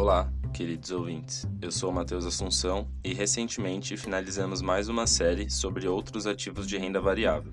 Olá, queridos ouvintes. Eu sou Matheus Assunção e recentemente finalizamos mais uma série sobre outros ativos de renda variável.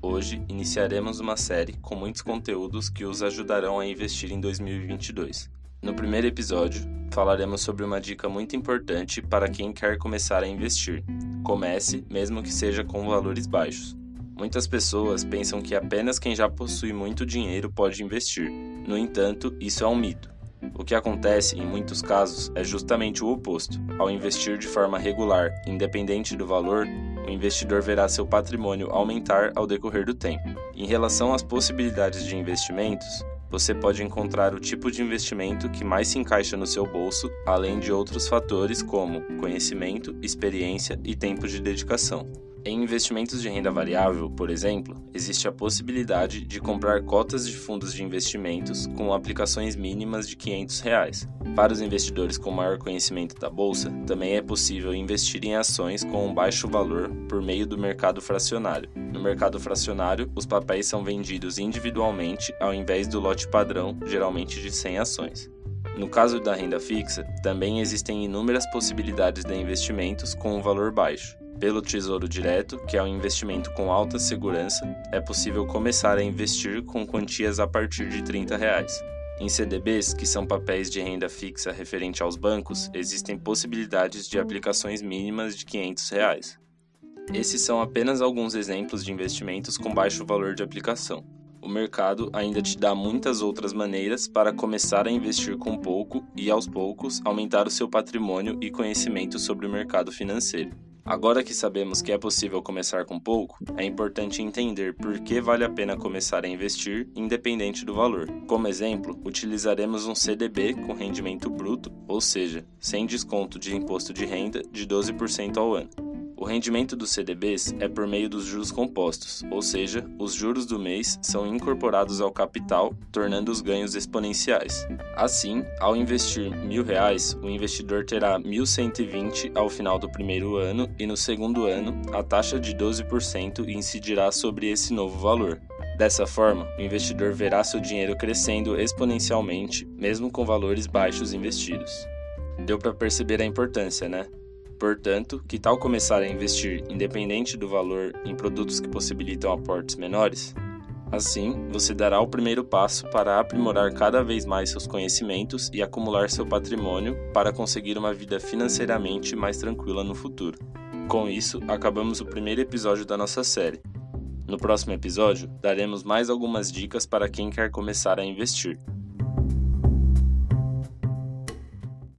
Hoje iniciaremos uma série com muitos conteúdos que os ajudarão a investir em 2022. No primeiro episódio, falaremos sobre uma dica muito importante para quem quer começar a investir. Comece, mesmo que seja com valores baixos. Muitas pessoas pensam que apenas quem já possui muito dinheiro pode investir. No entanto, isso é um mito. O que acontece, em muitos casos, é justamente o oposto. Ao investir de forma regular, independente do valor, o investidor verá seu patrimônio aumentar ao decorrer do tempo. Em relação às possibilidades de investimentos, você pode encontrar o tipo de investimento que mais se encaixa no seu bolso, além de outros fatores como conhecimento, experiência e tempo de dedicação. Em investimentos de renda variável, por exemplo, existe a possibilidade de comprar cotas de fundos de investimentos com aplicações mínimas de 500 reais. Para os investidores com maior conhecimento da bolsa, também é possível investir em ações com um baixo valor por meio do mercado fracionário. No mercado fracionário, os papéis são vendidos individualmente ao invés do lote padrão, geralmente de 100 ações. No caso da renda fixa, também existem inúmeras possibilidades de investimentos com um valor baixo. Pelo Tesouro Direto, que é um investimento com alta segurança, é possível começar a investir com quantias a partir de 30 reais. Em CDBs, que são papéis de renda fixa referente aos bancos, existem possibilidades de aplicações mínimas de 500 reais. Esses são apenas alguns exemplos de investimentos com baixo valor de aplicação. O mercado ainda te dá muitas outras maneiras para começar a investir com pouco e, aos poucos, aumentar o seu patrimônio e conhecimento sobre o mercado financeiro. Agora que sabemos que é possível começar com pouco, é importante entender por que vale a pena começar a investir, independente do valor. Como exemplo, utilizaremos um CDB com rendimento bruto, ou seja, sem desconto de imposto de renda, de 12% ao ano. O rendimento dos CDBs é por meio dos juros compostos, ou seja, os juros do mês são incorporados ao capital, tornando os ganhos exponenciais. Assim, ao investir mil reais, o investidor terá 1.120 ao final do primeiro ano e no segundo ano, a taxa de 12% incidirá sobre esse novo valor. Dessa forma, o investidor verá seu dinheiro crescendo exponencialmente, mesmo com valores baixos investidos. Deu para perceber a importância, né? Portanto, que tal começar a investir, independente do valor, em produtos que possibilitam aportes menores? Assim, você dará o primeiro passo para aprimorar cada vez mais seus conhecimentos e acumular seu patrimônio para conseguir uma vida financeiramente mais tranquila no futuro. Com isso, acabamos o primeiro episódio da nossa série. No próximo episódio, daremos mais algumas dicas para quem quer começar a investir.